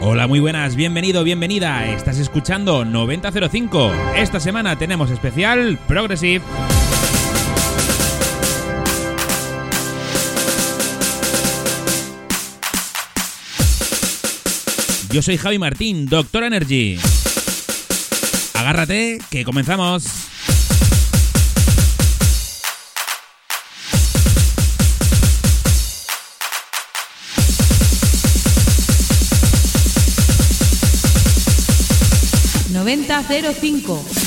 Hola, muy buenas, bienvenido, bienvenida. Estás escuchando 9005. Esta semana tenemos especial Progressive. Yo soy Javi Martín, Doctor Energy. Agárrate, que comenzamos. 05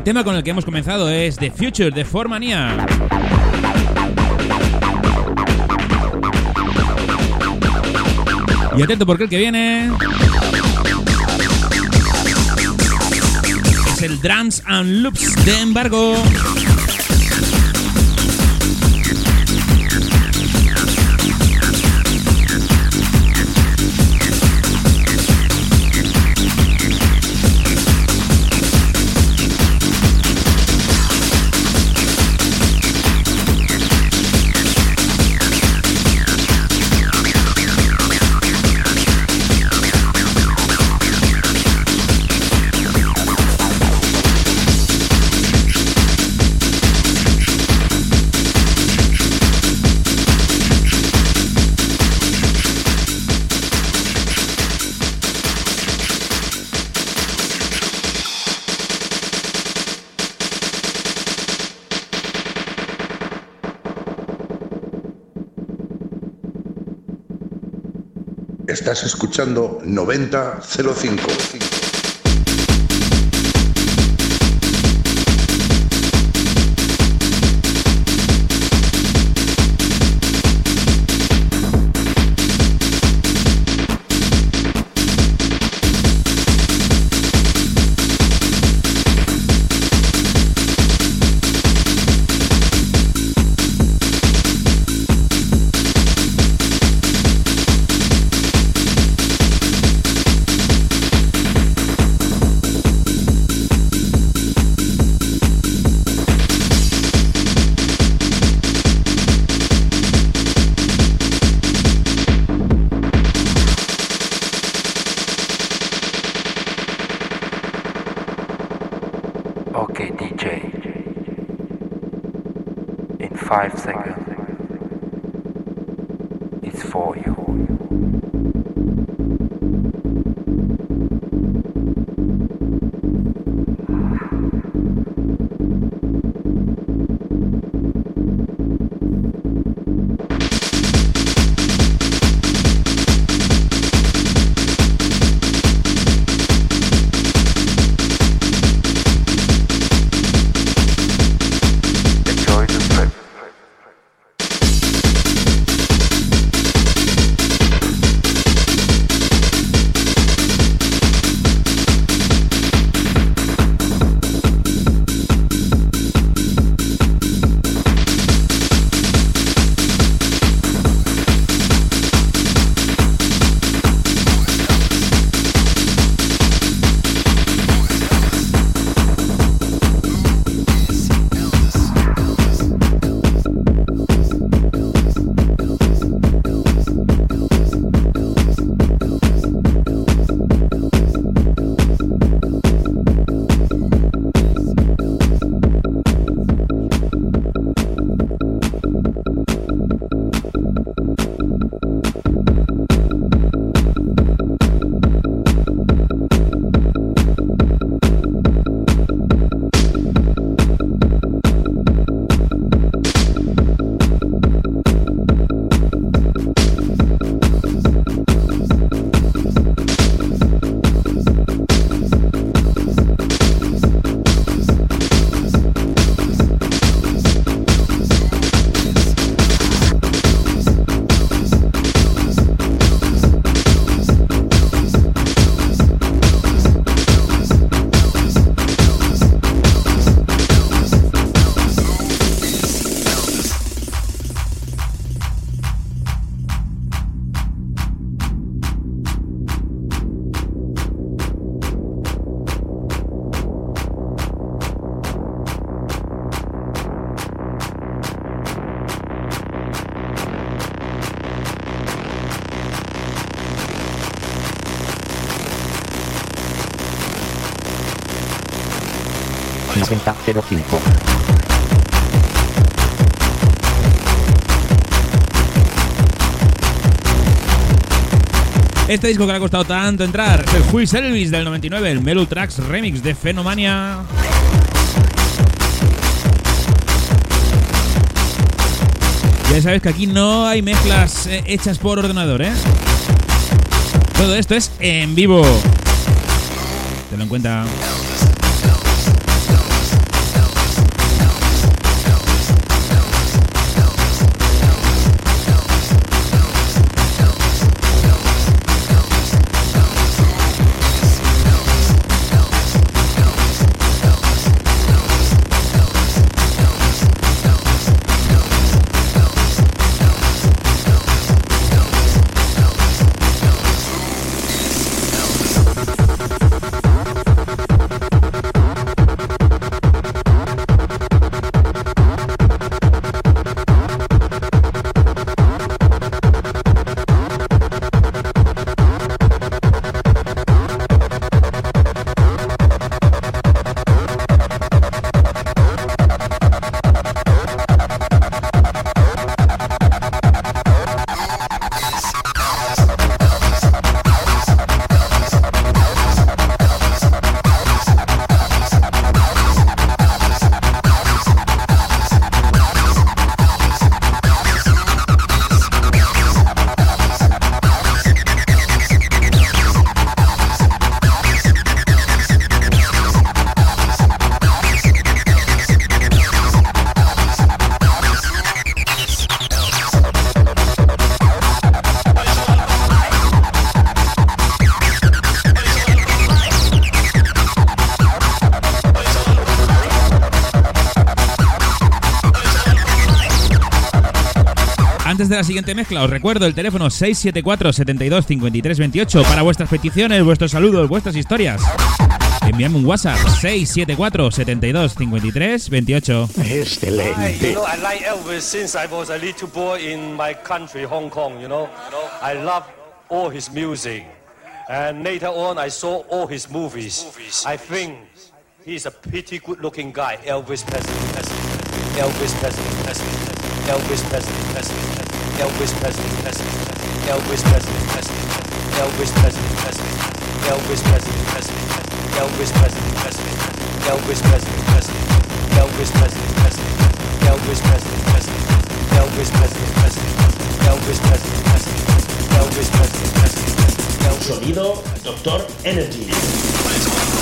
El tema con el que hemos comenzado es The Future de Formania. Y atento porque el que viene es el Drums and Loops de embargo. Estás escuchando 9005. five seconds. Este disco que le ha costado tanto entrar es el Full Service del 99, el Melu Tracks Remix de Fenomania. Ya sabes que aquí no hay mezclas eh, hechas por ordenador, ¿eh? Todo esto es en vivo. Te lo en cuenta. De la siguiente mezcla, os recuerdo el teléfono 674 72 53 28 para vuestras peticiones, vuestros saludos, vuestras historias. Envíame un WhatsApp 674 72 53 28. Excelente. You know, I like Elvis since I was a little boy in my country, Hong Kong, you know. I love all his music. And later on, I saw all his movies. I think he's a pretty good looking guy, Elvis Presley. Presley, Elvis. Presley, Elvis Presley. Elvis Presley. Presley, Elvis Presley. Presley, Elvis Presley. Presley, Elvis Presley. Presley, Elvis Presley. Presley, Elvis Presley. Presley, Elvis Presley. Presley, Elvis Presley. Presley, Elvis Presley. Presley, Elvis Presley. Presley, Elvis Presley. Presley, Sonido Doctor Energy.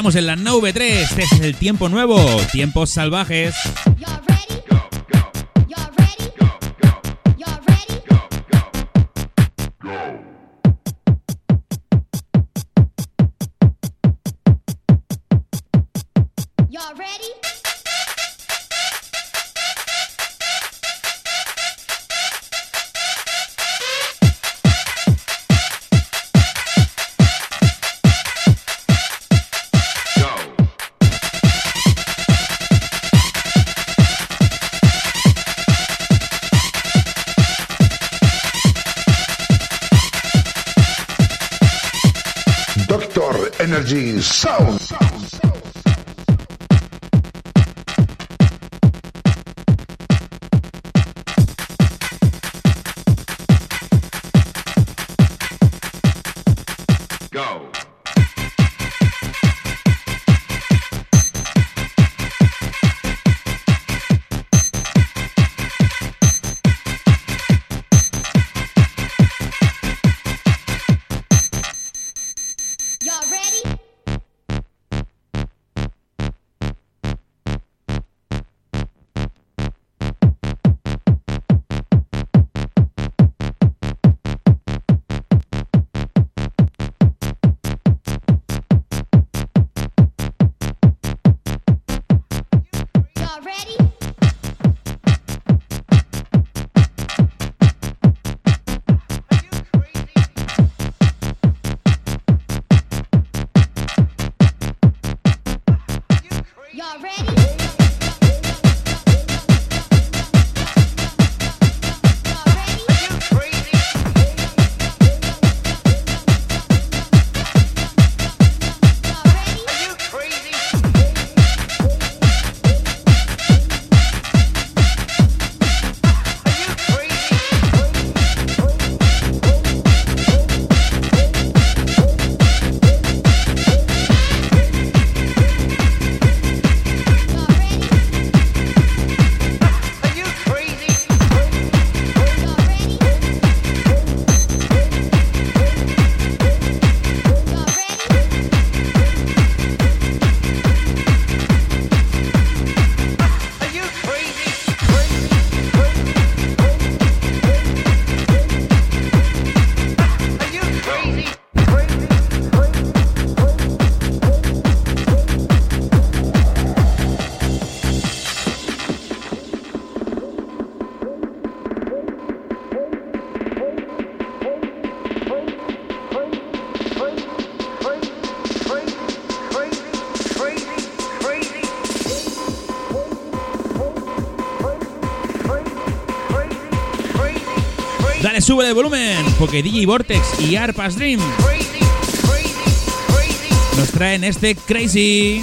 Entramos en la nube 3. Este es el tiempo nuevo. Tiempos salvajes. y'all ready? Sube el volumen, porque DJ Vortex y Arpas Dream nos traen este Crazy.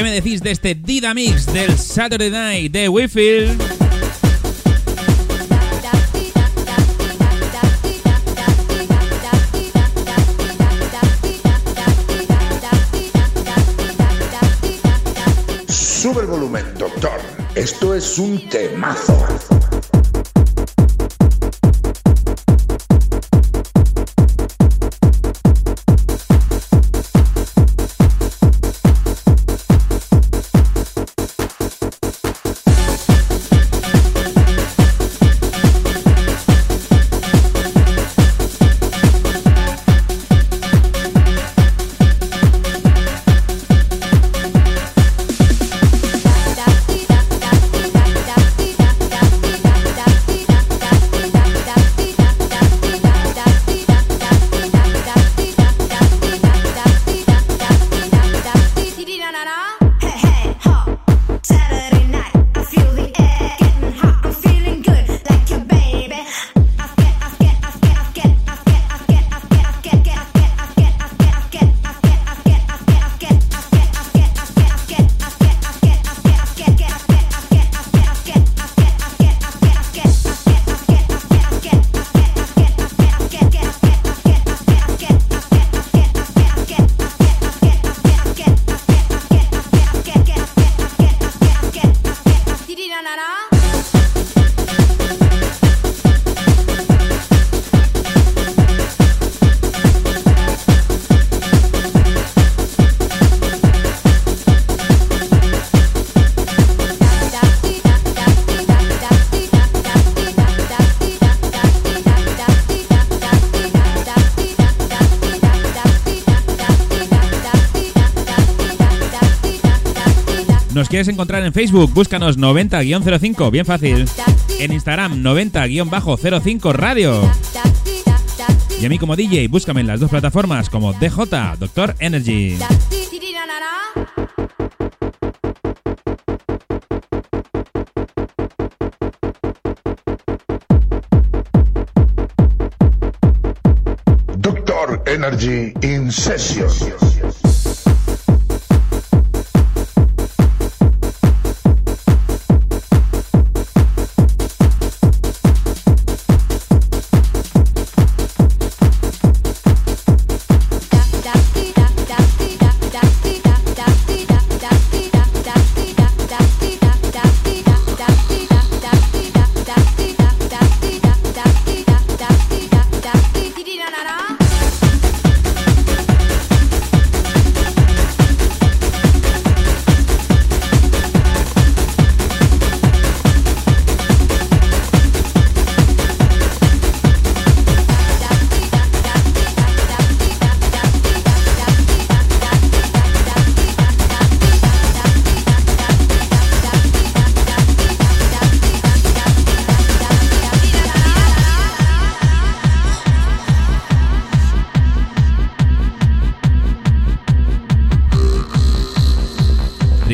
¿Qué me decís de este Dida Mix del Saturday Night de Wifield? Sube el volumen, doctor. Esto es un temazo. Quieres encontrar en Facebook, búscanos 90-05, bien fácil. En Instagram, 90-05 Radio. Y a mí como DJ, búscame en las dos plataformas como DJ Doctor Energy. Doctor Energy in.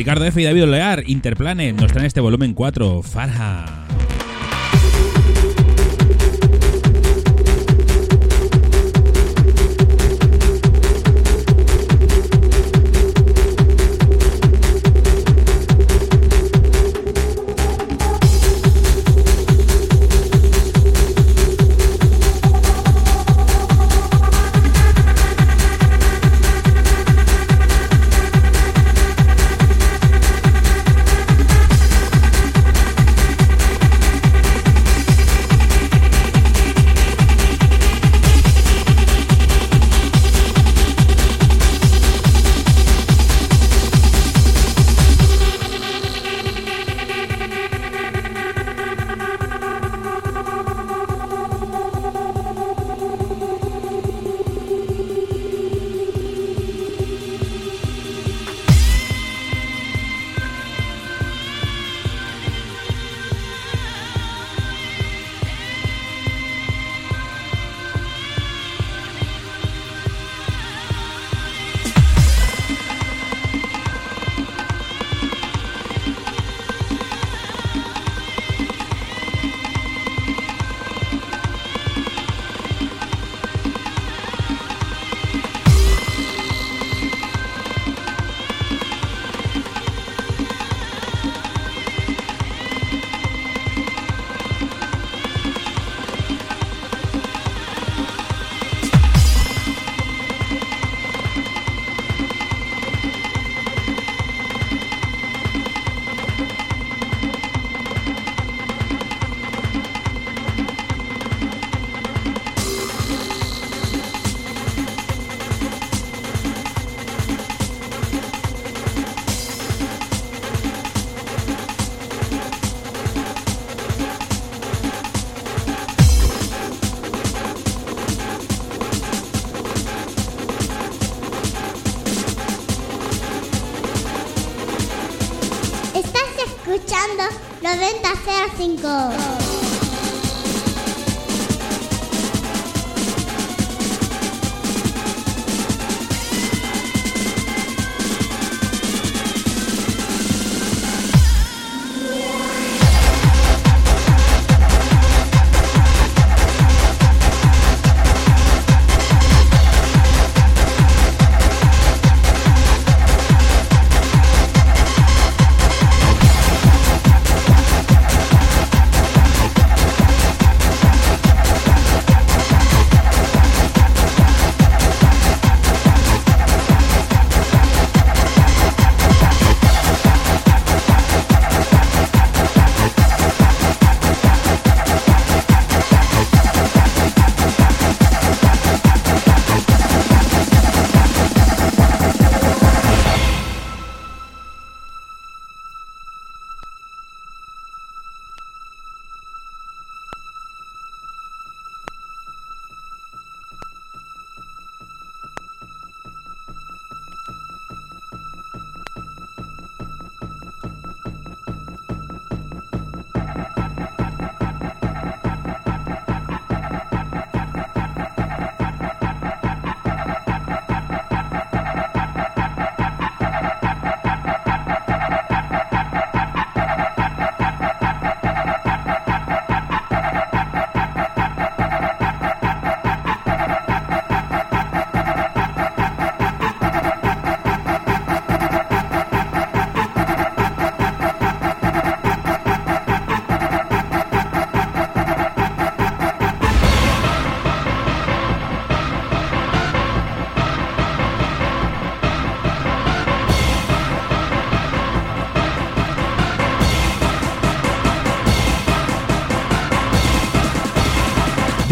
Ricardo F. y David Olear, Interplanet, nos traen este volumen 4, Farha. 9005. Thank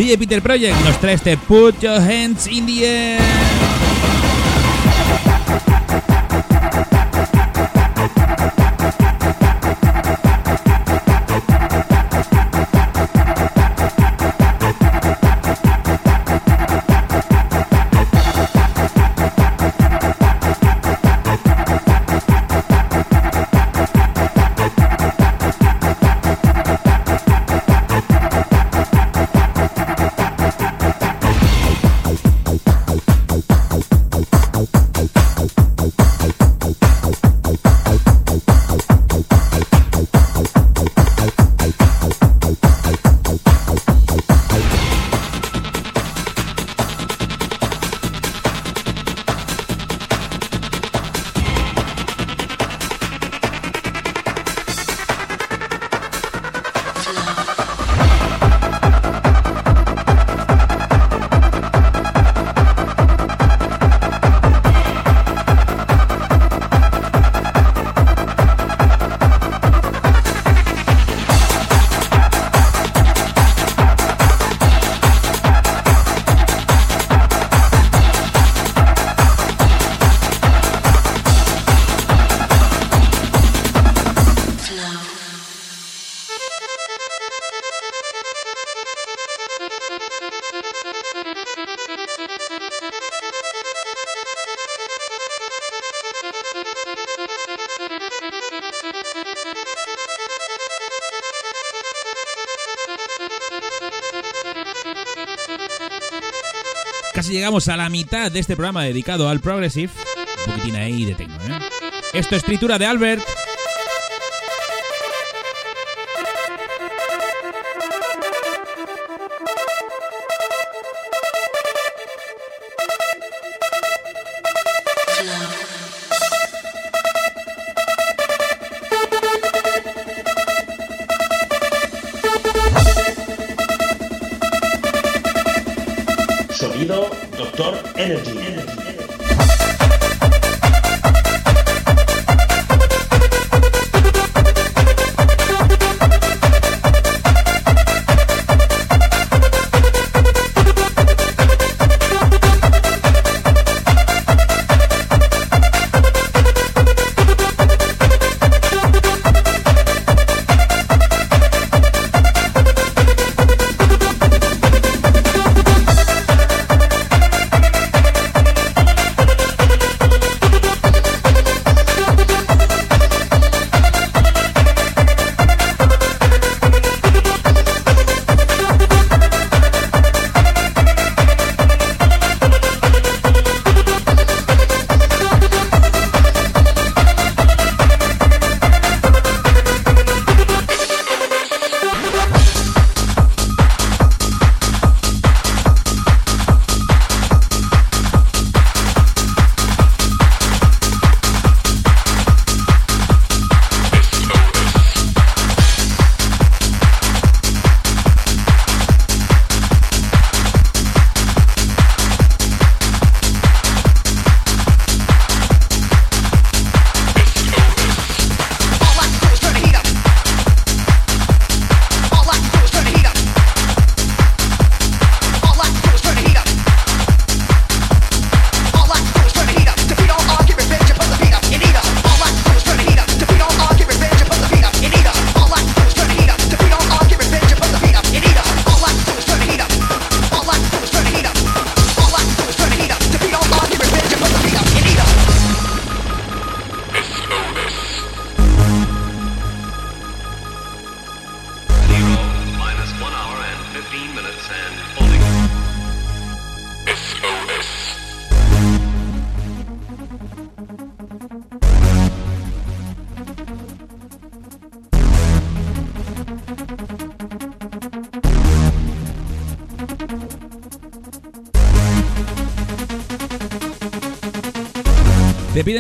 DJ Peter Project nos trae este Put Your Hands in the Air. Casi llegamos a la mitad de este programa dedicado al Progressive. Un poquitín ahí de techno, ¿eh? Esto es Tritura de Albert.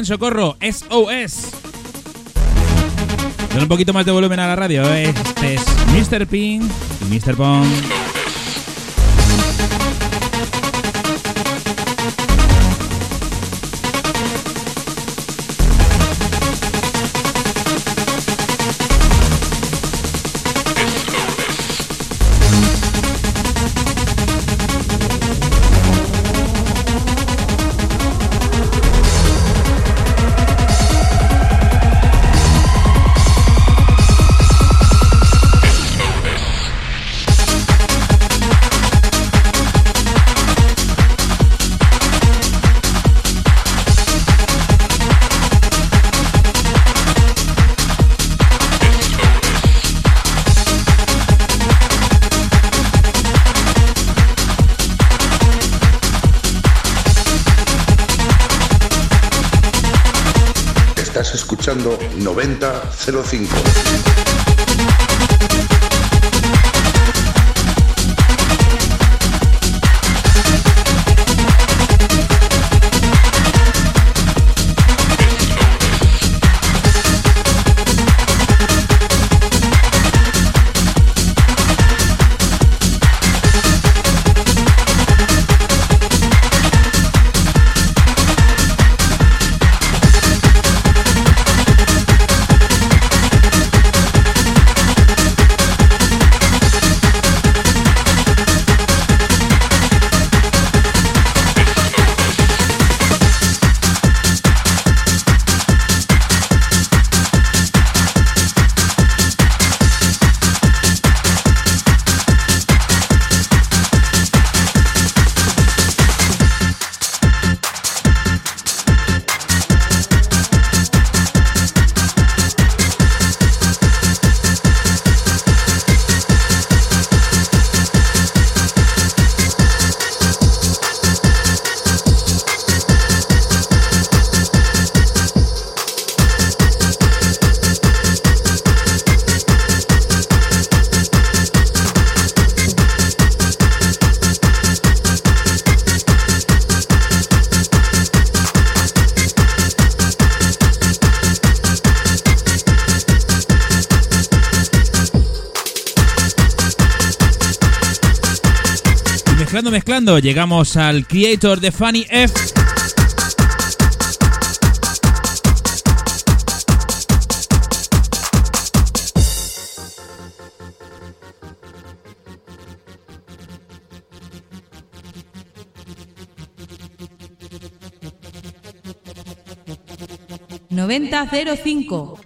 Socorro, SOS. Dale un poquito más de volumen a la radio. ¿eh? Este es Mr. Ping y Mr. Pong. 9005. Mezclando, llegamos al creator de Funny F. noventa cero cinco.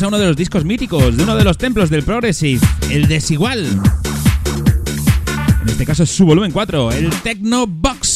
A uno de los discos míticos, de uno de los templos del Progressive, el Desigual. En este caso es su volumen 4, el Techno Box.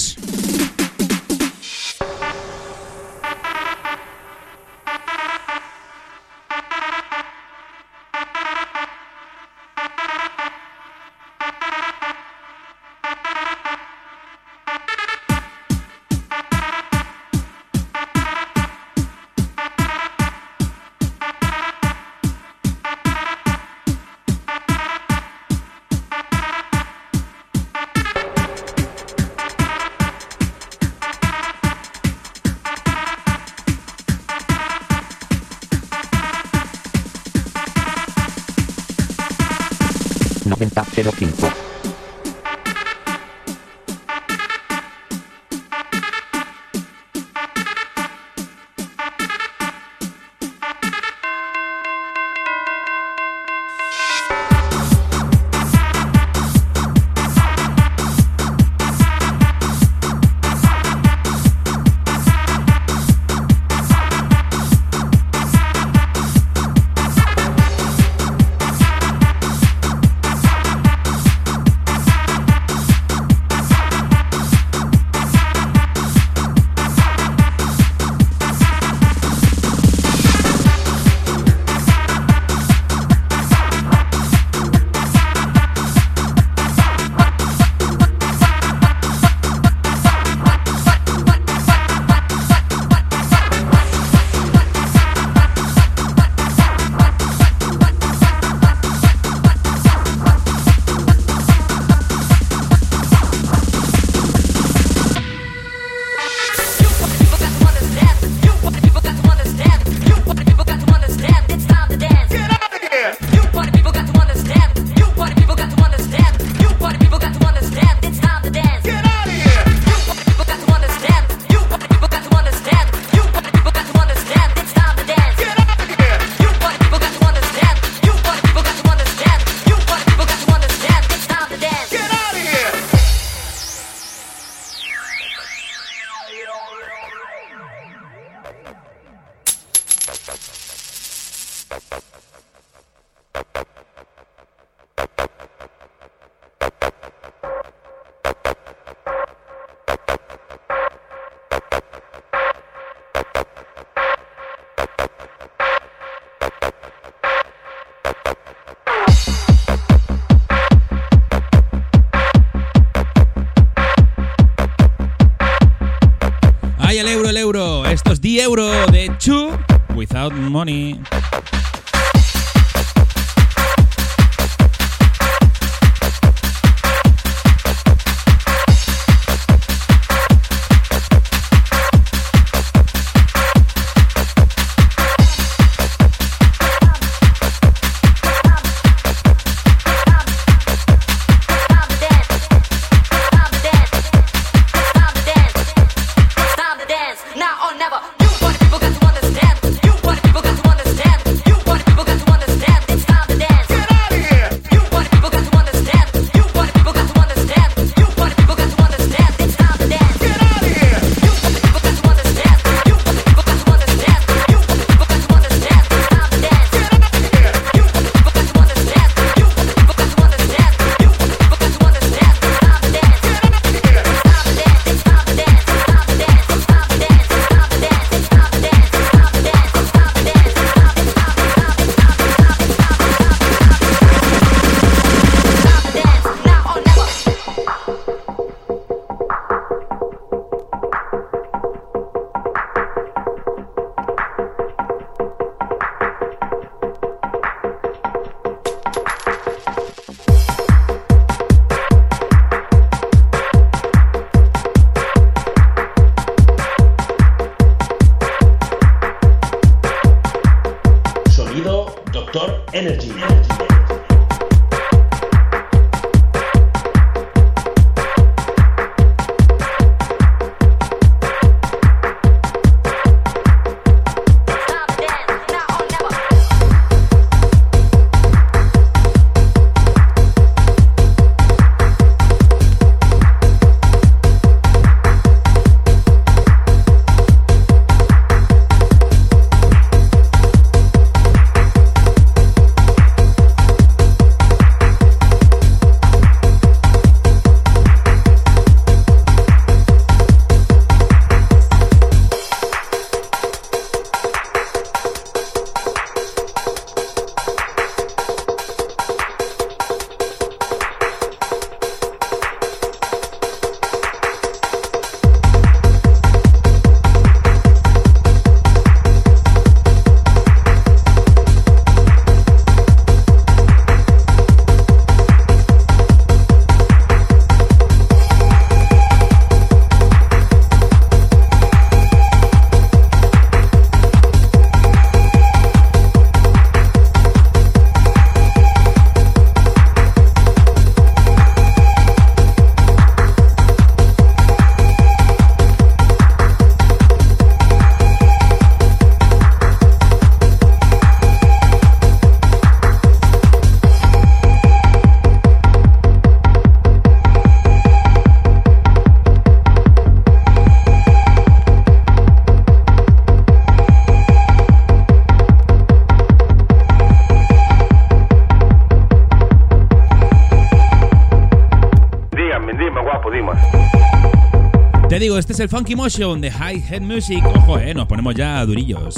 Este es el Funky Motion de High Head Music. Ojo, eh, nos ponemos ya durillos.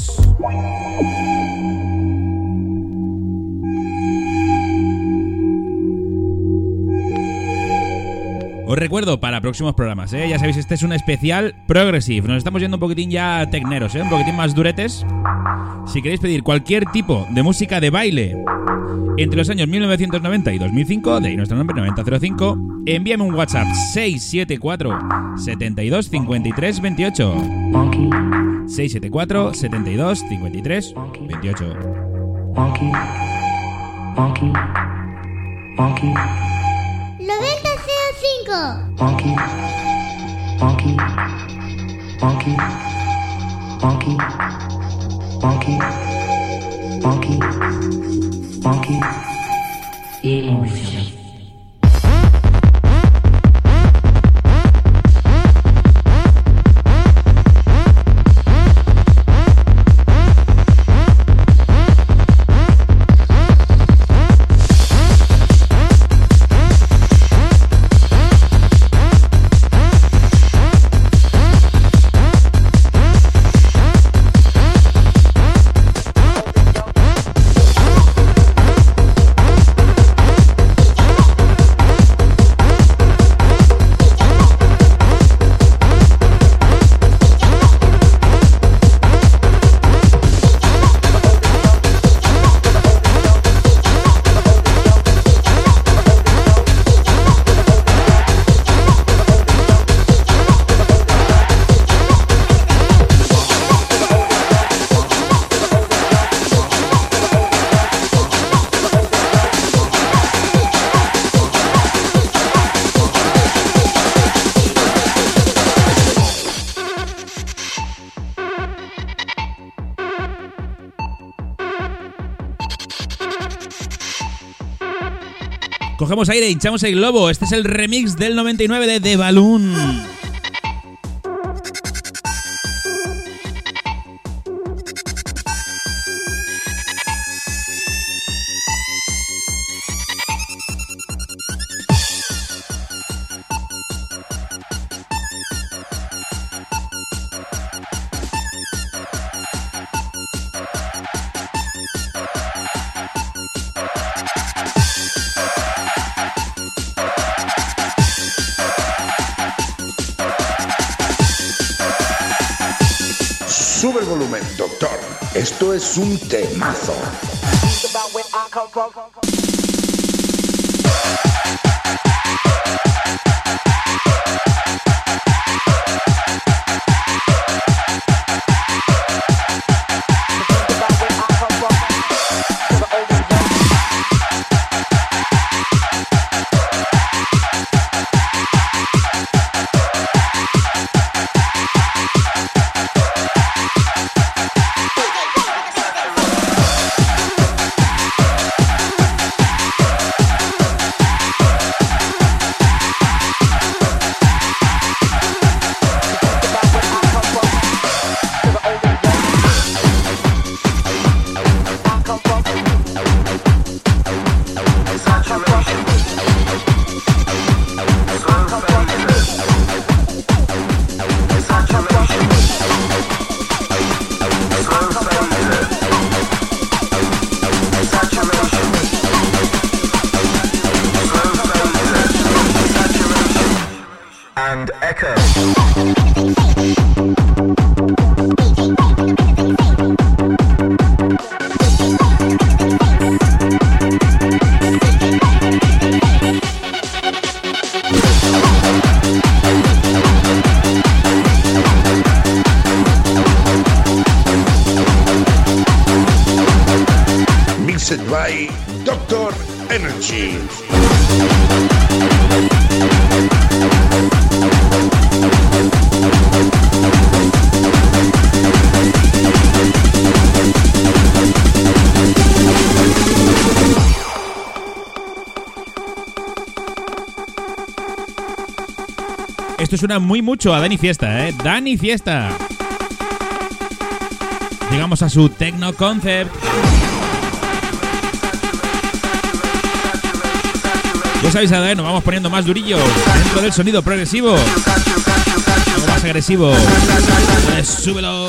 Os recuerdo para próximos programas, ¿eh? ya sabéis, este es un especial Progressive. Nos estamos yendo un poquitín ya tecneros, ¿eh? un poquitín más duretes. Si queréis pedir cualquier tipo de música de baile entre los años 1990 y 2005, de ahí nuestro nombre 9005, envíame un WhatsApp 674 72 53 28. 674 72 53 28. Funky. Funky. Funky. 9005. Funky. Funky. Funky. Funky. Funky. Funky. Funky. Emotion. Cogemos aire, hinchamos el globo. Este es el remix del 99 de The Balloon. Sube el volumen, doctor. Esto es un temazo. Esto suena muy mucho a Dani Fiesta, ¿eh? Dani Fiesta. Llegamos a su Techno Concept. Ya sabéis, ¿eh? nos vamos poniendo más durillos dentro del sonido progresivo. Algo más agresivo. Pues súbelo.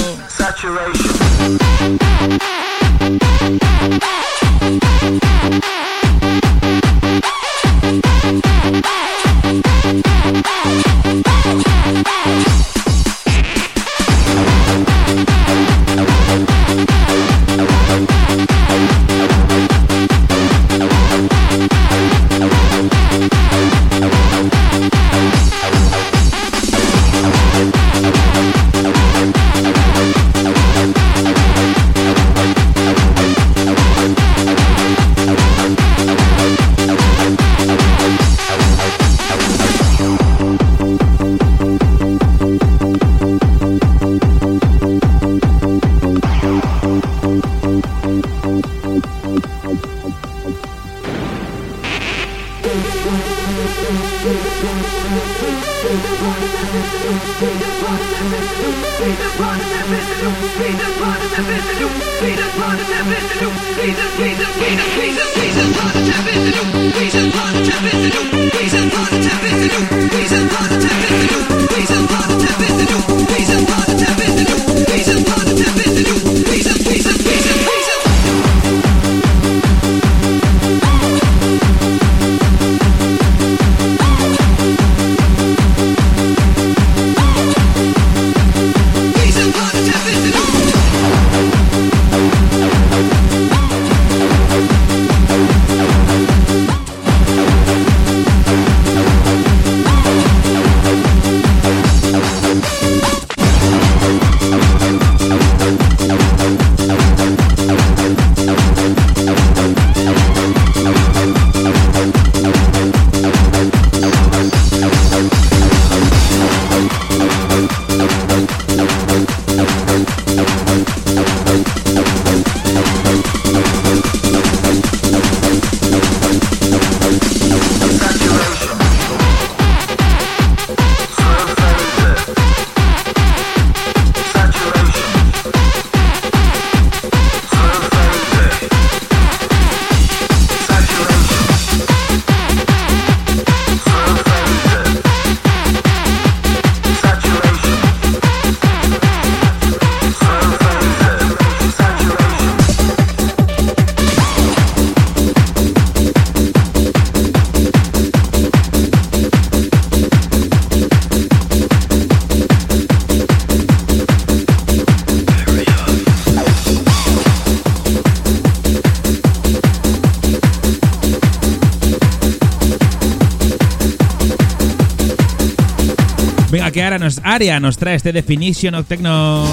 Aria nos trae este Definition of Techno.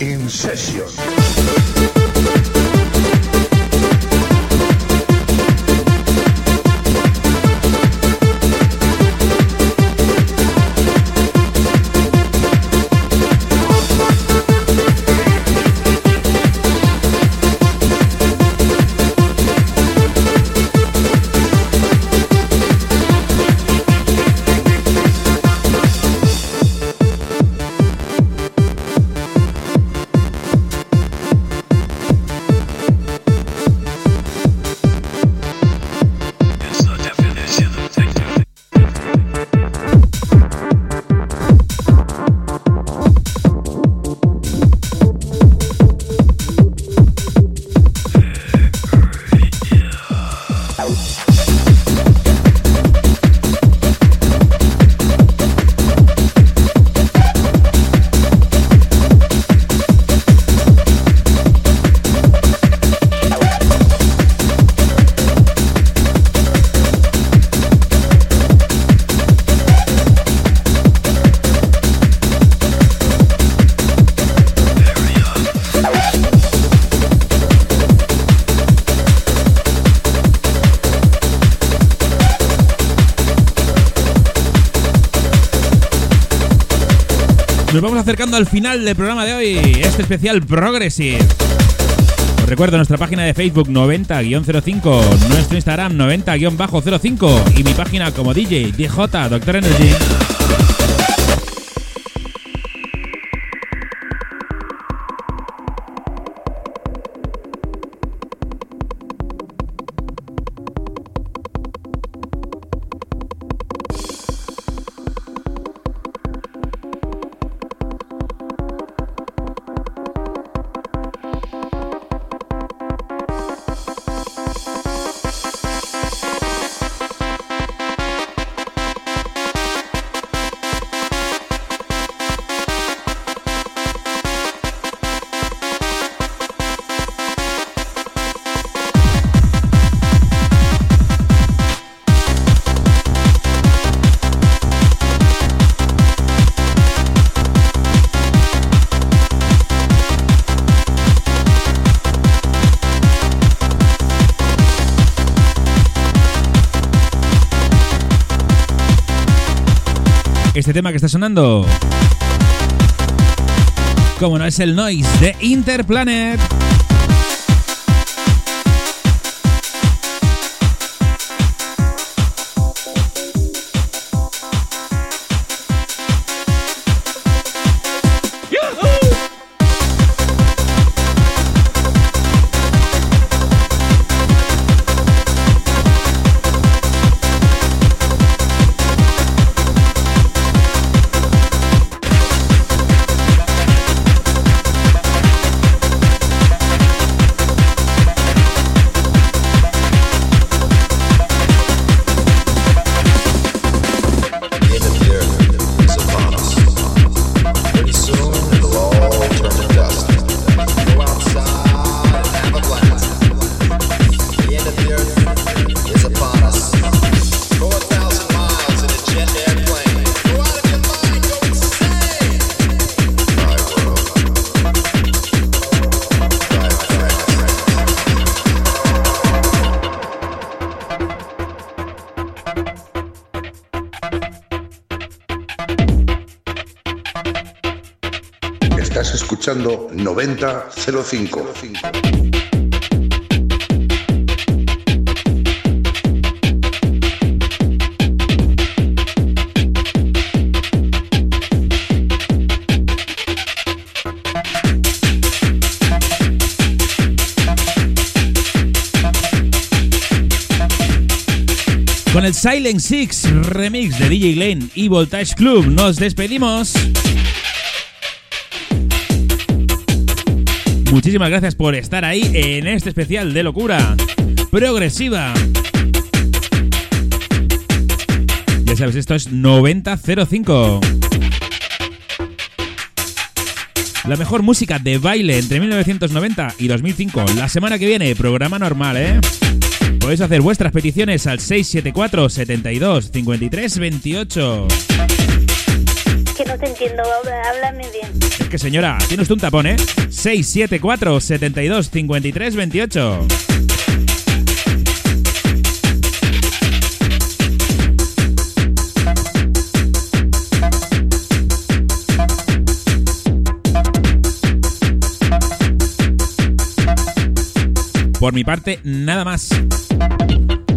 In Session. Nos vamos acercando al final del programa de hoy, este especial Progressive. Os recuerdo nuestra página de Facebook 90-05, nuestro Instagram 90-05 y mi página como DJ, DJ, Doctor Energy. Este tema que está sonando. Como no es el noise de Interplanet. 9005. Con el Silent Six remix de DJ Lane y Voltage Club nos despedimos. Muchísimas gracias por estar ahí en este especial de locura progresiva. Ya sabes, esto es 9005. La mejor música de baile entre 1990 y 2005. La semana que viene, programa normal, ¿eh? Podéis hacer vuestras peticiones al 674 72 53 28 que no te entiendo, háblame bien. Es que señora, tiene usted un tapón, ¿eh? 674 72 53 28. Por mi parte, nada más.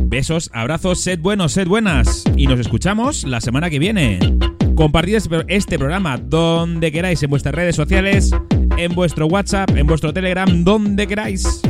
Besos, abrazos, sed buenos, sed buenas. Y nos escuchamos la semana que viene. Compartid este programa donde queráis, en vuestras redes sociales, en vuestro WhatsApp, en vuestro Telegram, donde queráis.